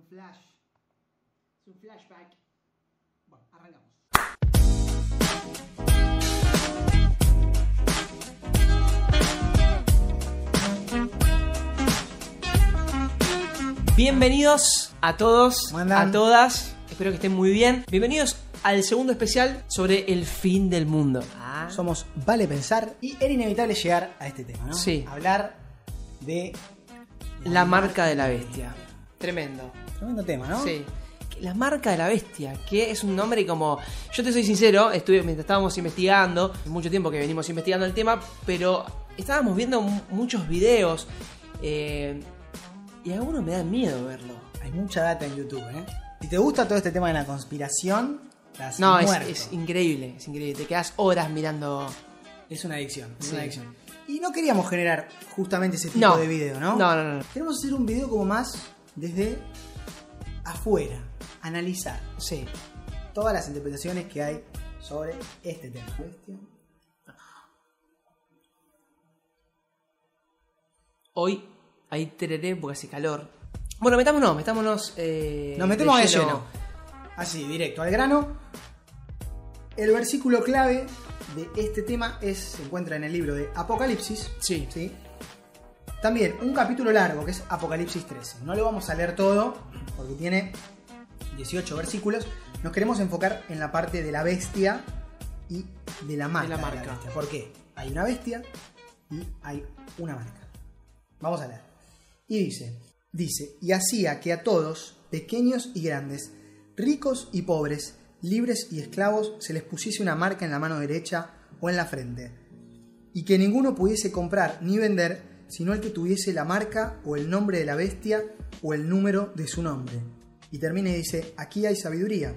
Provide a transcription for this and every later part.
un flash. Es un flashback. Bueno, arrancamos. Bienvenidos a todos, a todas. Espero que estén muy bien. Bienvenidos al segundo especial sobre el fin del mundo. Ah, Somos Vale Pensar y era inevitable llegar a este tema, ¿no? Sí. Hablar de. la marca de la bestia. Tremendo. Tremendo tema, ¿no? Sí. La marca de la bestia, que es un nombre como. Yo te soy sincero, estuve mientras estábamos investigando, mucho tiempo que venimos investigando el tema, pero estábamos viendo mu- muchos videos eh, y algunos me dan miedo verlo. Hay mucha data en YouTube, ¿eh? Si te gusta todo este tema de la conspiración, estás No, es, increíble, es increíble. Te quedas horas mirando. Es una adicción, es Sí. una adicción. Y no queríamos generar justamente ese tipo No. de video, ¿no? No, no, no. Queremos hacer un video como más desde afuera, analizar Sí. todas las interpretaciones que hay sobre este tema. Hoy hay tereré porque hace calor. Bueno, metámonos, metámonos. eh, Nos metemos de lleno. Así, directo al grano. El versículo clave de este tema es, se encuentra en el libro de Apocalipsis. Sí. ¿sí? También un capítulo largo que es Apocalipsis 13. No lo vamos a leer todo porque tiene 18 versículos. Nos queremos enfocar en la parte de la bestia y de la marca. la de marca. bestia. ¿Por qué? Hay una bestia y hay una marca. Vamos a leer. Y dice, dice, y hacía que a todos, pequeños y grandes, ricos y pobres, libres y esclavos, se les pusiese una marca en la mano derecha o en la frente, y que ninguno pudiese comprar ni vender, sino el que tuviese la marca o el nombre de la bestia o el número de su nombre. Y termina y dice, aquí hay sabiduría.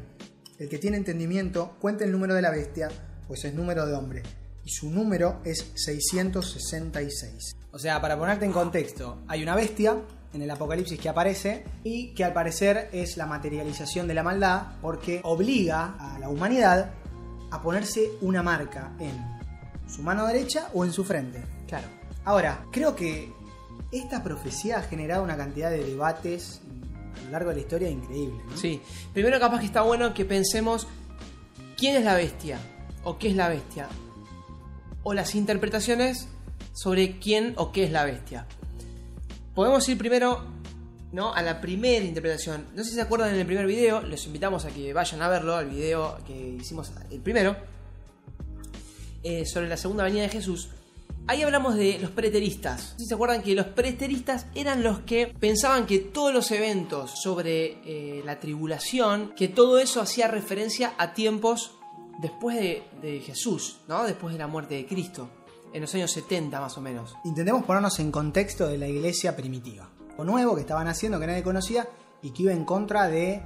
El que tiene entendimiento cuenta el número de la bestia, pues es número de hombre, y su número es 666. O sea, para ponerte en contexto, hay una bestia en el Apocalipsis que aparece y que al parecer es la materialización de la maldad porque obliga a la humanidad a ponerse una marca en su mano derecha o en su frente. Claro. Ahora, creo que esta profecía ha generado una cantidad de debates a lo largo de la historia increíble. Sí. Primero, capaz que está bueno que pensemos quién es la bestia o qué es la bestia. O las interpretaciones sobre quién o qué es la bestia. Podemos ir primero ¿no? a la primera interpretación. No sé si se acuerdan en el primer video, los invitamos a que vayan a verlo, al video que hicimos el primero, eh, sobre la segunda venida de Jesús. Ahí hablamos de los preteristas. Si se acuerdan que los preteristas eran los que pensaban que todos los eventos sobre eh, la tribulación, que todo eso hacía referencia a tiempos después de, de Jesús, ¿no? Después de la muerte de Cristo, en los años 70 más o menos. Intentemos ponernos en contexto de la iglesia primitiva. Lo nuevo que estaban haciendo, que nadie conocía y que iba en contra de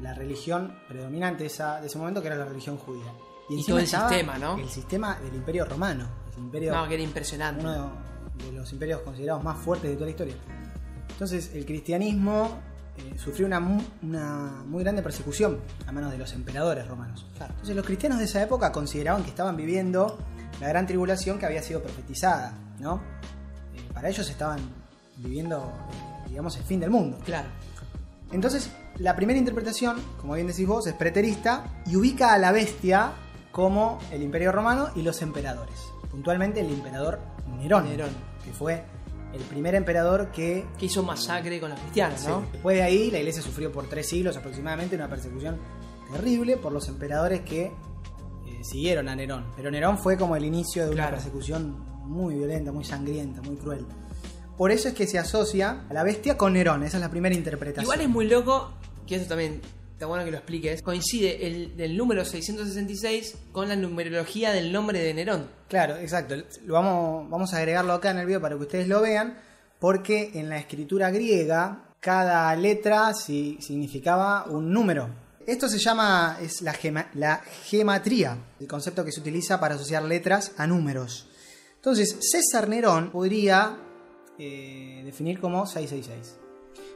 la religión predominante esa- de ese momento, que era la religión judía. Y encima todo el sistema, ¿no? El sistema del imperio romano. El imperio, No, que era impresionante. uno de los imperios considerados más fuertes de toda la historia. Entonces, el cristianismo eh, sufrió una muy grande persecución a manos de los emperadores romanos. Claro. Entonces, los cristianos de esa época consideraban que estaban viviendo la gran tribulación que había sido profetizada, ¿no? Eh, para ellos estaban viviendo, eh, digamos, el fin del mundo. Claro. Entonces, la primera interpretación, como bien decís vos, es preterista y ubica a la bestia como el imperio romano y los emperadores. Puntualmente el emperador Nerón, Nerón. que fue el primer emperador que... Que hizo masacre con los cristianos, ¿no? Después de ahí, la iglesia sufrió por tres siglos aproximadamente una persecución terrible por los emperadores que eh, siguieron a Nerón. Pero Nerón fue como el inicio de una persecución muy violenta, muy sangrienta, muy cruel. Por eso es que se asocia a la bestia con Nerón, esa es la primera interpretación. Igual es muy loco, que eso también está bueno que lo expliques. Coincide el, el número 666 con la numerología del nombre de Nerón. Claro, exacto. Lo vamos, vamos a agregarlo acá en el video para que ustedes lo vean, porque en la escritura griega cada letra sí- significaba un número. Esto se llama es la, gema- la gematría, el concepto que se utiliza para asociar letras a números. Entonces, César Nerón podría eh, definir como 666.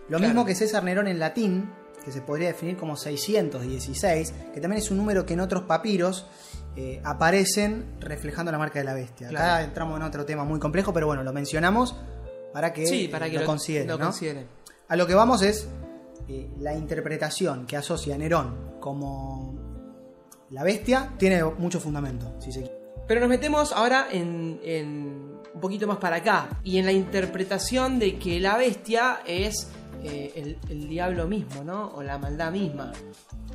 Lo Claro. mismo que César Nerón en latín, que se podría definir como 616, que también es un número que en otros papiros eh, aparecen reflejando la marca de la bestia. Acá Claro. entramos en otro tema muy complejo, pero bueno, lo mencionamos para que, sí, para que lo, lo, consideren. lo ¿no? consideren. A lo que vamos es eh, la interpretación que asocia Nerón como la bestia tiene mucho fundamento, si se quiere. Pero nos metemos ahora en, en un poquito más para acá y en la interpretación de que la bestia es eh, el, el diablo mismo, ¿no? O la maldad misma.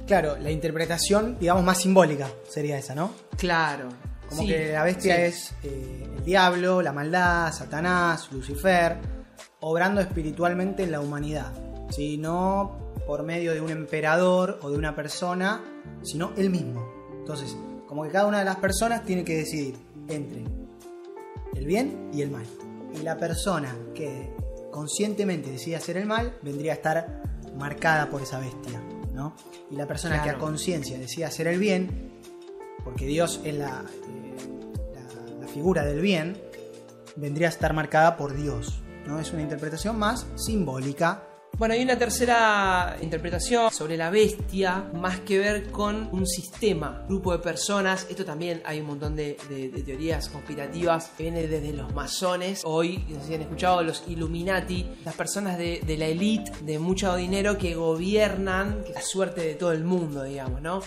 Claro, la interpretación, digamos, más simbólica sería esa, ¿no? Claro. Como Sí, que la bestia sí. es eh, el diablo, la maldad, Satanás, Lucifer, obrando espiritualmente en la humanidad. ¿sí? No por medio de un emperador o de una persona, sino él mismo. Entonces, como que cada una de las personas tiene que decidir entre el bien y el mal. Y la persona que conscientemente decide hacer el mal vendría a estar marcada por esa bestia. ¿no? Y la persona que a conciencia decide hacer el bien, porque Dios es la, eh, la- la figura del bien, vendría a estar marcada por Dios. ¿no? Es una interpretación más simbólica. Bueno, hay una tercera interpretación sobre la bestia, más que ver con un sistema, grupo de personas. Esto también hay un montón de, teorías conspirativas que vienen desde los masones. Hoy, no sé si han escuchado, los Illuminati, las personas de, la élite de mucho dinero que gobiernan la suerte de todo el mundo, digamos, ¿no?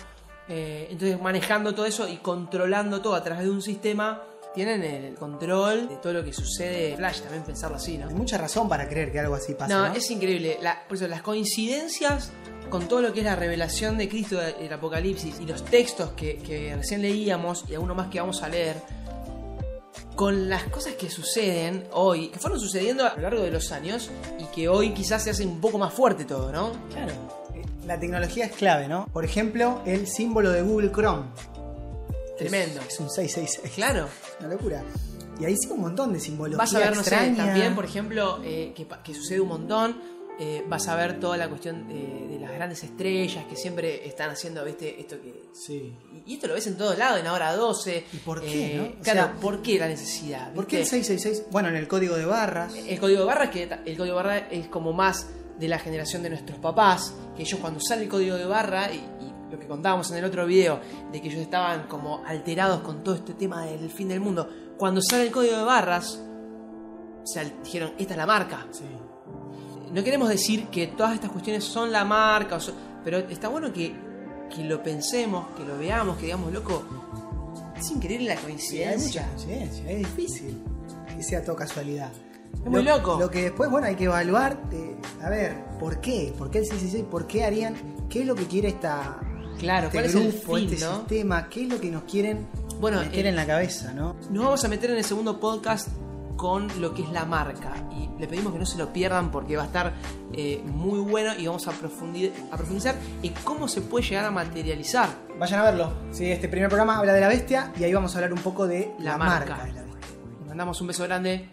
Eh, entonces, manejando todo eso y controlando todo a través de un sistema, tienen el control de todo lo que sucede. Flash, también pensarlo así, ¿no? Hay mucha razón para creer que algo así pasa. No, ¿no? es increíble. La- por eso, las coincidencias con todo lo que es la revelación de Cristo, el Apocalipsis y los textos que, que recién leíamos y alguno más que vamos a leer, con las cosas que suceden hoy, que fueron sucediendo a lo largo de los años y que hoy quizás se hace un poco más fuerte todo, ¿no? Claro. La tecnología es clave, ¿no? Por ejemplo, el símbolo de Google Chrome. Tremendo. Es, es un 666. Claro. Una locura. Y ahí sí un montón de simbología Vas a ver, no sé, extraña. también, por ejemplo, eh, que, sucede un montón. eh, vas a ver toda la cuestión de, de las grandes estrellas que siempre están haciendo, viste, esto que Sí. Y esto lo ves en todos lados, en ahora 12. ¿Y por qué, Eh, no? Claro, sea, ¿por qué la necesidad? ¿Por qué el ¿Viste? 666? Bueno, en el código de barras. El código de barra, que el código de barra es como más de la generación de nuestros papás, que ellos cuando sale el código de barra, y, y lo que contábamos en el otro video, de que ellos estaban como alterados con todo este tema del fin del mundo, cuando sale el código de barras, o sea, dijeron, esta es la marca. Sí. No queremos decir que todas estas cuestiones son la marca, o son- pero está bueno que, que lo pensemos, que lo veamos, que digamos, loco, es increíble la Sí, hay coincidencia. mucha coincidencia, es difícil que sea todo casualidad. Es muy Lo- loco. Lo que después, bueno, hay que evaluar, eh, a ver, ¿por qué? ¿Por qué el 666? ¿Por qué harían? ¿Qué es lo que quiere esta, Claro, este ¿cuál es el fin, este no? sistema? ¿Qué es lo que nos quieren Bueno, meter eh, en la cabeza, no? Nos vamos a meter en el segundo podcast con lo que es la marca y le pedimos que no se lo pierdan porque va a estar eh, muy bueno y vamos a, profundir- a profundizar en cómo se puede llegar a materializar Vayan a verlo. Sí, este primer programa habla de la bestia y ahí vamos a hablar un poco de la, la, marca. marca de la bestia. Les mandamos un beso grande.